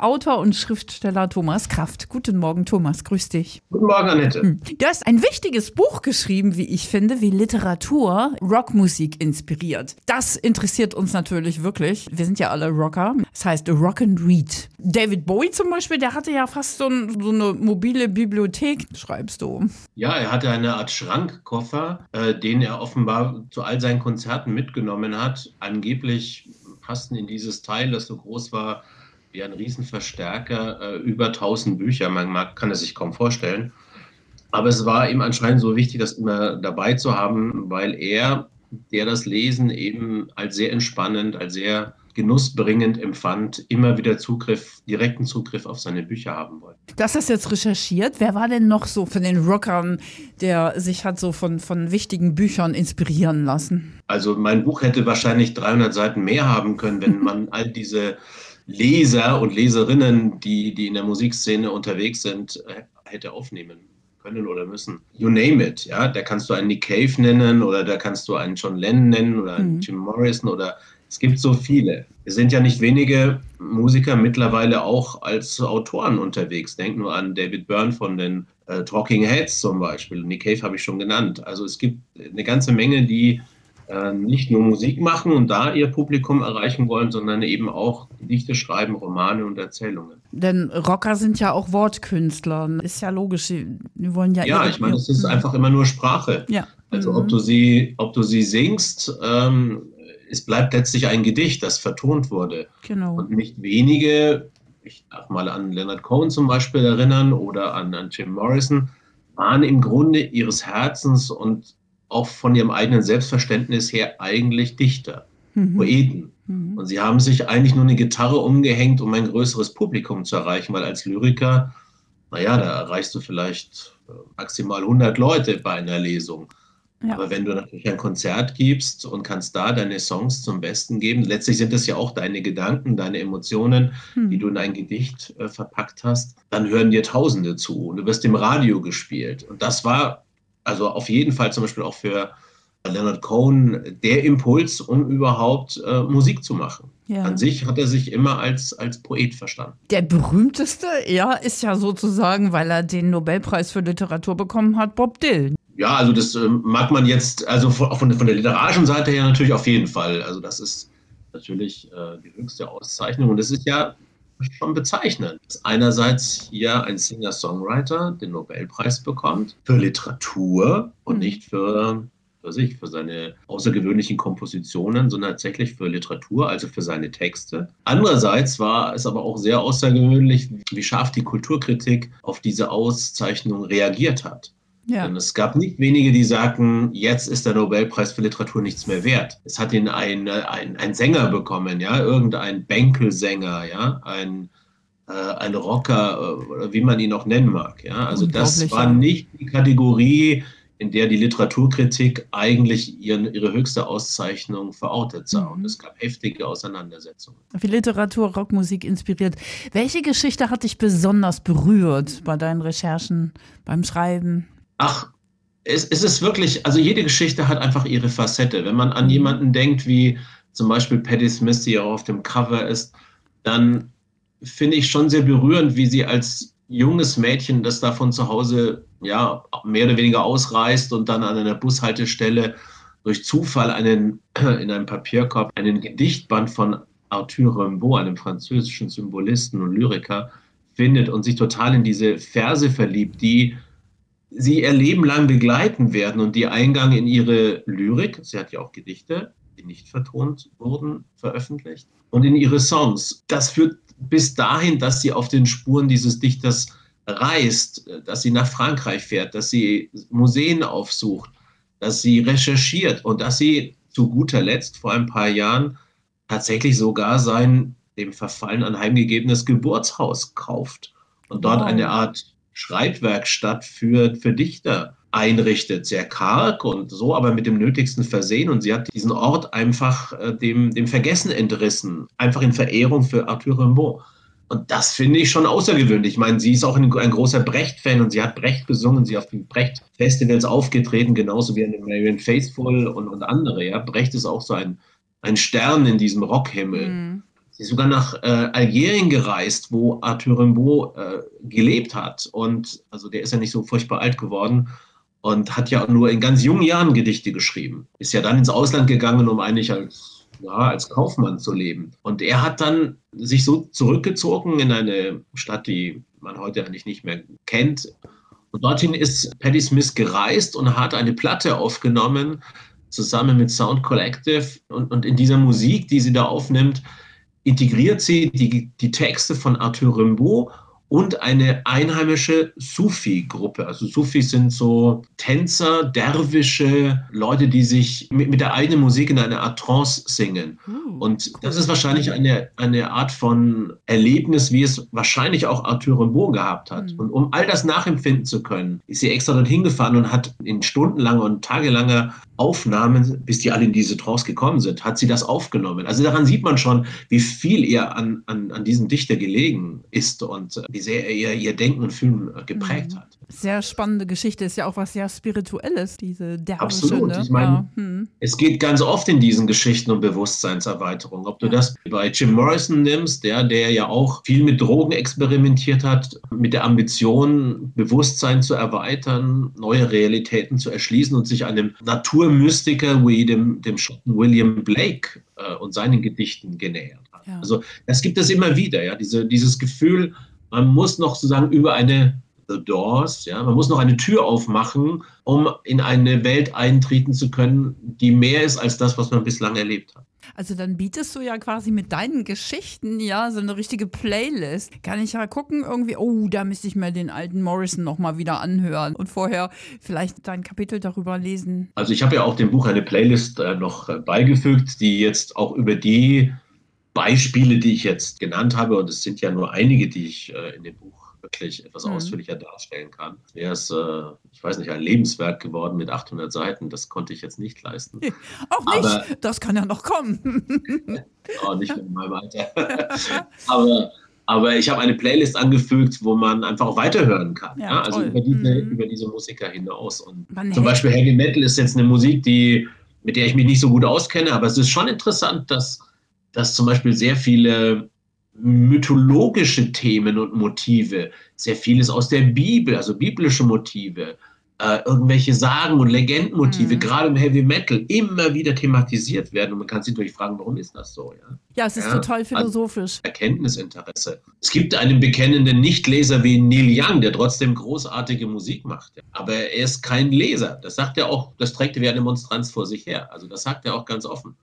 Autor und Schriftsteller Thomas Kraft. Guten Morgen, Thomas, grüß dich. Guten Morgen, Annette. Hm. Du hast ein wichtiges Buch geschrieben, wie ich finde, wie Literatur Rockmusik inspiriert. Das interessiert uns natürlich wirklich. Wir sind ja alle Rocker. Das heißt Rock and Read. David Bowie zum Beispiel, der hatte ja fast so, ein, so eine mobile Bibliothek, schreibst du. Ja, er hatte eine Art Schrankkoffer, äh, den er offenbar zu all seinen Konzerten mitgenommen hat. Angeblich passten in dieses Teil, das so groß war, wie ein Riesenverstärker, äh, über 1000 Bücher. Man mag, kann es sich kaum vorstellen. Aber es war ihm anscheinend so wichtig, das immer dabei zu haben, weil er, der das Lesen eben als sehr entspannend, als sehr genussbringend empfand, immer wieder Zugriff, direkten Zugriff auf seine Bücher haben wollte. Das hast jetzt recherchiert. Wer war denn noch so von den Rockern, der sich hat so von, von wichtigen Büchern inspirieren lassen? Also mein Buch hätte wahrscheinlich 300 Seiten mehr haben können, wenn man all diese Leser und Leserinnen, die, die in der Musikszene unterwegs sind, äh, hätte aufnehmen können oder müssen. You name it, ja. Da kannst du einen Nick Cave nennen oder da kannst du einen John Lennon nennen oder einen mhm. Jim Morrison oder es gibt so viele. Es sind ja nicht wenige Musiker mittlerweile auch als Autoren unterwegs. Denk nur an David Byrne von den äh, Talking Heads zum Beispiel. Nick Cave habe ich schon genannt. Also es gibt eine ganze Menge, die äh, nicht nur Musik machen und da ihr Publikum erreichen wollen, sondern eben auch Gedichte schreiben, Romane und Erzählungen. Denn Rocker sind ja auch Wortkünstler. Ist ja logisch, die wollen ja. Ja, ich meine, es ist einfach immer nur Sprache. Ja. Also ob mhm. du sie, ob du sie singst, ähm, es bleibt letztlich ein Gedicht, das vertont wurde. Genau. Und nicht wenige, ich darf mal an Leonard Cohen zum Beispiel erinnern oder an, an Jim Morrison, waren im Grunde ihres Herzens und auch von ihrem eigenen Selbstverständnis her eigentlich Dichter, mhm. Poeten. Mhm. Und sie haben sich eigentlich nur eine Gitarre umgehängt, um ein größeres Publikum zu erreichen, weil als Lyriker, naja, da erreichst du vielleicht äh, maximal 100 Leute bei einer Lesung. Ja. Aber wenn du natürlich ein Konzert gibst und kannst da deine Songs zum Besten geben, letztlich sind das ja auch deine Gedanken, deine Emotionen, hm. die du in ein Gedicht äh, verpackt hast, dann hören dir Tausende zu und du wirst im Radio gespielt. Und das war also auf jeden Fall zum Beispiel auch für Leonard Cohen der Impuls, um überhaupt äh, Musik zu machen. Ja. An sich hat er sich immer als, als Poet verstanden. Der berühmteste, ja, ist ja sozusagen, weil er den Nobelpreis für Literatur bekommen hat, Bob Dylan. Ja, also das äh, mag man jetzt, also von, von, der literarischen Seite her natürlich auf jeden Fall. Also das ist natürlich äh, die höchste Auszeichnung und es ist ja schon bezeichnend, dass einerseits hier ein Singer-Songwriter den Nobelpreis bekommt für Literatur und mhm. nicht für, für sich, für seine außergewöhnlichen Kompositionen, sondern tatsächlich für Literatur, also für seine Texte. Andererseits war es aber auch sehr außergewöhnlich, wie scharf die Kulturkritik auf diese Auszeichnung reagiert hat. Ja. Denn es gab nicht wenige, die sagten, jetzt ist der Nobelpreis für Literatur nichts mehr wert. Es hat ihn ein, ein, ein Sänger bekommen, ja, irgendein Bänkelsänger, ja, ein, äh, ein Rocker, äh, wie man ihn auch nennen mag. Ja. Also das war nicht die Kategorie, in der die Literaturkritik eigentlich ihren, ihre höchste Auszeichnung verortet sah. Und mhm. es gab heftige Auseinandersetzungen. Wie Literatur, Rockmusik inspiriert. Welche Geschichte hat dich besonders berührt bei deinen Recherchen, beim Schreiben? Ach, es, es ist wirklich, also jede Geschichte hat einfach ihre Facette. Wenn man an mhm. jemanden denkt, wie zum Beispiel Patti Smith, die auch auf dem Cover ist, dann finde ich schon sehr berührend, wie sie als junges Mädchen, das da von zu Hause ja mehr oder weniger ausreist und dann an einer Bushaltestelle durch Zufall einen in einem Papierkorb einen Gedichtband von Arthur Rimbaud, einem französischen Symbolisten und Lyriker, findet und sich total in diese Verse verliebt, die sie ihr Leben lang begleiten werden und die Eingang in ihre Lyrik, sie hat ja auch Gedichte, die nicht vertont wurden, veröffentlicht, und in ihre Songs. Das führt bis dahin, dass sie auf den Spuren dieses Dichters reist, dass sie nach Frankreich fährt, dass sie Museen aufsucht, dass sie recherchiert und dass sie zu guter Letzt vor ein paar Jahren tatsächlich sogar sein dem Verfallen anheimgegebenes Geburtshaus kauft und dort wow. eine Art Schreibwerkstatt für, für Dichter einrichtet. Sehr karg und so, aber mit dem Nötigsten versehen. Und sie hat diesen Ort einfach äh, dem, dem Vergessen entrissen. Einfach in Verehrung für Arthur Rimbaud. Und das finde ich schon außergewöhnlich. Ich meine, sie ist auch ein, ein großer Brecht-Fan und sie hat Brecht gesungen, sie auf den Brecht-Festivals aufgetreten, genauso wie eine Marion Faithful und, und andere. Ja. Brecht ist auch so ein ein Stern in diesem Rockhimmel. Mhm. Sie ist sogar nach äh, Algerien gereist, wo Arthur Rimbaud äh, gelebt hat. Und also der ist ja nicht so furchtbar alt geworden und hat ja nur in ganz jungen Jahren Gedichte geschrieben. Ist ja dann ins Ausland gegangen, um eigentlich als, ja, als Kaufmann zu leben. Und er hat dann sich so zurückgezogen in eine Stadt, die man heute eigentlich nicht mehr kennt. Und dorthin ist Patti Smith gereist und hat eine Platte aufgenommen, zusammen mit Sound Collective. Und, und in dieser Musik, die sie da aufnimmt, integriert sie die, die Texte von Arthur Rimbaud und eine einheimische Sufi-Gruppe. Also Sufis sind so Tänzer, Derwische, Leute, die sich mit, mit der eigenen Musik in einer Art Trance singen. Uh, und das ist wahrscheinlich eine, eine Art von Erlebnis, wie es wahrscheinlich auch Arthur Rimbaud gehabt hat. Mhm. Und um all das nachempfinden zu können, ist sie extra dorthin gefahren und hat in stundenlanger und tagelanger Aufnahmen, bis die alle in diese Trance gekommen sind, hat sie das aufgenommen. Also daran sieht man schon, wie viel ihr an, an, an diesem Dichter gelegen ist und wie sehr er ihr, ihr Denken und Fühlen geprägt mhm. hat. Sehr spannende Geschichte, ist ja auch was sehr Spirituelles, diese Derbische. Absolut. Ne? Ich meine, ja. hm. es geht ganz oft in diesen Geschichten um Bewusstseinserweiterung. Ob du ja. das bei Jim Morrison nimmst, der, der ja auch viel mit Drogen experimentiert hat, mit der Ambition, Bewusstsein zu erweitern, neue Realitäten zu erschließen und sich einem Natur Mystiker wie dem, dem Schotten William Blake äh, und seinen Gedichten genähert hat. Ja. Also das gibt es immer wieder, ja, diese, dieses Gefühl, man muss noch sozusagen über eine The Doors, ja, man muss noch eine Tür aufmachen, um in eine Welt eintreten zu können, die mehr ist als das, was man bislang erlebt hat. Also dann bietest du ja quasi mit deinen Geschichten ja so eine richtige Playlist. Kann ich ja gucken irgendwie, oh, da müsste ich mir den alten Morrison nochmal wieder anhören und vorher vielleicht dein Kapitel darüber lesen. Also ich habe ja auch dem Buch eine Playlist äh, noch äh, beigefügt, die jetzt auch über die Beispiele, die ich jetzt genannt habe, und es sind ja nur einige, die ich äh, in dem Buch wirklich etwas mhm. ausführlicher darstellen kann. Er ist, äh, ich weiß nicht, ein Lebenswerk geworden mit 800 Seiten. Das konnte ich jetzt nicht leisten. Auch nicht. Aber, das kann ja noch kommen. oh, nicht meinem Alter. aber, aber ich habe eine Playlist angefügt, wo man einfach auch weiterhören kann. Ja, ja? Also über diese, mhm. über diese Musiker hinaus. Und man zum Beispiel Heavy Metal ist jetzt eine Musik, die, mit der ich mich nicht so gut auskenne, aber es ist schon interessant, dass, dass zum Beispiel sehr viele mythologische Themen und Motive, sehr vieles aus der Bibel, also biblische Motive, äh, irgendwelche Sagen und Legendenmotive, mhm. gerade im Heavy Metal, immer wieder thematisiert werden. Und man kann sich natürlich fragen, warum ist das so? Ja, ja es ist ja, total also philosophisch. Erkenntnisinteresse. Es gibt einen bekennenden Nichtleser wie Neil Young, der trotzdem großartige Musik macht. Aber er ist kein Leser. Das sagt er auch, das trägt er wie eine Monstranz vor sich her. Also das sagt er auch ganz offen.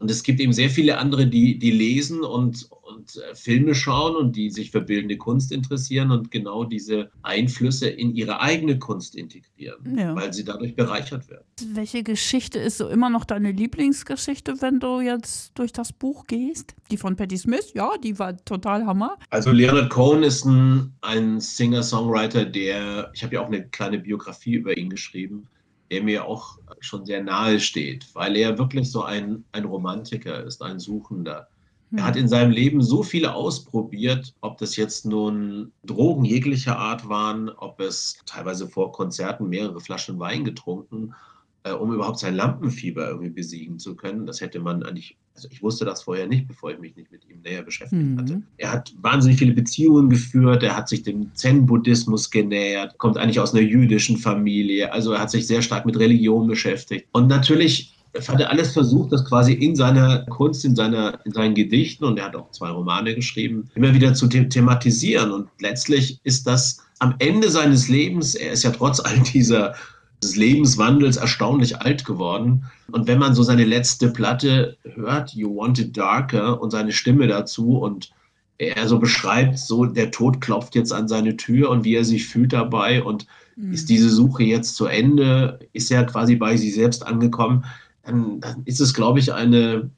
Und es gibt eben sehr viele andere, die, die lesen und, und äh, Filme schauen und die sich für bildende Kunst interessieren und genau diese Einflüsse in ihre eigene Kunst integrieren, ja. weil sie dadurch bereichert werden. Welche Geschichte ist so immer noch deine Lieblingsgeschichte, wenn du jetzt durch das Buch gehst? Die von Patti Smith, ja, die war total Hammer. Also Leonard Cohen ist ein, ein Singer-Songwriter, der, ich habe ja auch eine kleine Biografie über ihn geschrieben, der mir auch schon sehr nahe steht, weil er wirklich so ein, ein Romantiker ist, ein Suchender. Er hat hm. in seinem Leben so viele ausprobiert, ob das jetzt nun Drogen jeglicher Art waren, ob es teilweise vor Konzerten mehrere Flaschen Wein getrunken, äh, um überhaupt sein Lampenfieber irgendwie besiegen zu können. Das hätte man eigentlich, also ich wusste das vorher nicht, bevor ich mich nicht mit ihm näher beschäftigt mhm. hatte. Er hat wahnsinnig viele Beziehungen geführt, er hat sich dem Zen-Buddhismus genähert, kommt eigentlich aus einer jüdischen Familie, also er hat sich sehr stark mit Religion beschäftigt. Und natürlich hat er alles versucht, das quasi in seiner Kunst, in, seiner, in seinen Gedichten, und er hat auch zwei Romane geschrieben, immer wieder zu the thematisieren. Und letztlich ist das am Ende seines Lebens, er ist ja trotz all dieser des Lebenswandels erstaunlich alt geworden. Und wenn man so seine letzte Platte hört, You Want It Darker, und seine Stimme dazu und er so beschreibt, so der Tod klopft jetzt an seine Tür und wie er sich fühlt dabei und mhm. ist diese Suche jetzt zu Ende, ist er quasi bei sich selbst angekommen, dann, dann ist es, glaube ich, eine,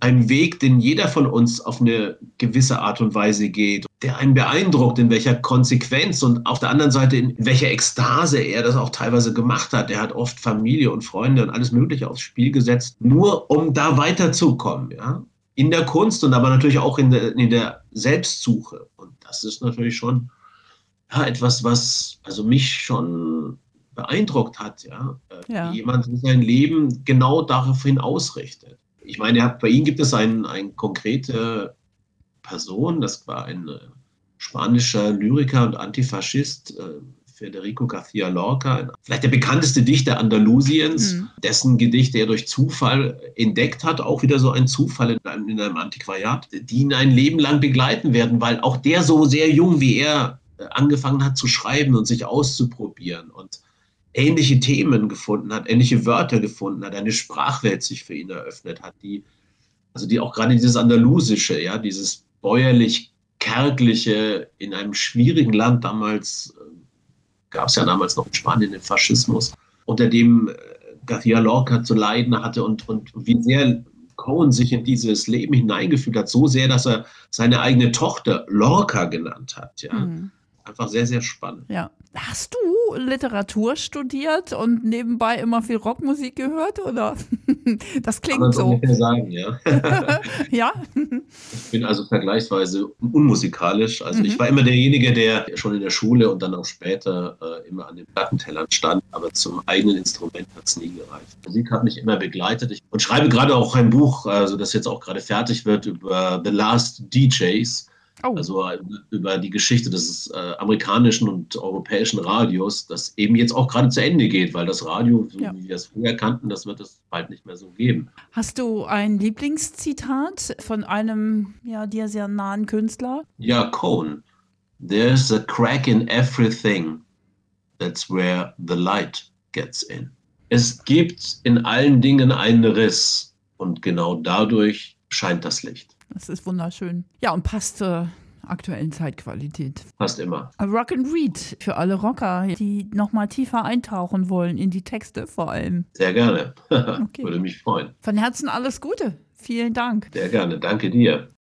ein Weg, den jeder von uns auf eine gewisse Art und Weise geht, der einen beeindruckt, in welcher Konsequenz und auf der anderen Seite, in welcher Ekstase er das auch teilweise gemacht hat. Er hat oft Familie und Freunde und alles Mögliche aufs Spiel gesetzt, nur um da weiterzukommen, ja. In der Kunst und aber natürlich auch in der, in der Selbstsuche. Und das ist natürlich schon ja, etwas, was also mich schon beeindruckt hat, ja. Äh, ja. Wie jemand sein Leben genau daraufhin ausrichtet. ich meine, bei ihm gibt es ein konkrete Person, das war ein äh, spanischer Lyriker und Antifaschist, äh, Federico García Lorca, vielleicht der bekannteste Dichter Andalusiens, mhm. dessen Gedichte er durch Zufall entdeckt hat, auch wieder so ein Zufall in einem, in einem Antiquariat, die ihn ein Leben lang begleiten werden, weil auch der so sehr jung wie er äh, angefangen hat zu schreiben und sich auszuprobieren und ähnliche Themen gefunden hat, ähnliche Wörter gefunden hat, eine Sprachwelt sich für ihn eröffnet hat, die, also die auch gerade dieses Andalusische, ja, dieses bäuerlich-kärgliche in einem schwierigen Land damals, äh, gab es ja damals noch in Spanien den Faschismus, unter dem äh, García Lorca zu leiden hatte und, und wie sehr Cohen sich in dieses Leben hineingefühlt hat, so sehr, dass er seine eigene Tochter Lorca genannt hat, ja. Mhm einfach sehr, sehr spannend. Ja. Hast du Literatur studiert und nebenbei immer viel Rockmusik gehört, oder? Das klingt Kann so. Kann sagen, ja. ja. Ich bin also vergleichsweise unmusikalisch. Also mhm. ich war immer derjenige, der schon in der Schule und dann auch später äh, immer an den Plattentellern stand, aber zum eigenen Instrument hat es nie gereicht. Musik hat mich immer begleitet. Ich, und schreibe gerade auch ein Buch, also das jetzt auch gerade fertig wird, über The Last DJs Oh. Also äh, über die Geschichte des äh, amerikanischen und europäischen Radios, das eben jetzt auch gerade zu Ende geht, weil das Radio, so ja. wie wir es früher kannten, das wird es bald nicht mehr so geben. Hast du ein Lieblingszitat von einem ja, dir sehr nahen Künstler? Ja, Cohn. There's a crack in everything. That's where the light gets in. Es gibt in allen Dingen einen Riss und genau dadurch scheint das Licht. Das ist wunderschön. Ja, und passt zur aktuellen Zeitqualität. Passt immer. Rock and Read für alle Rocker, die nochmal tiefer eintauchen wollen in die Texte vor allem. Sehr gerne. okay. Würde mich freuen. Von Herzen alles Gute. Vielen Dank. Sehr gerne. Danke dir.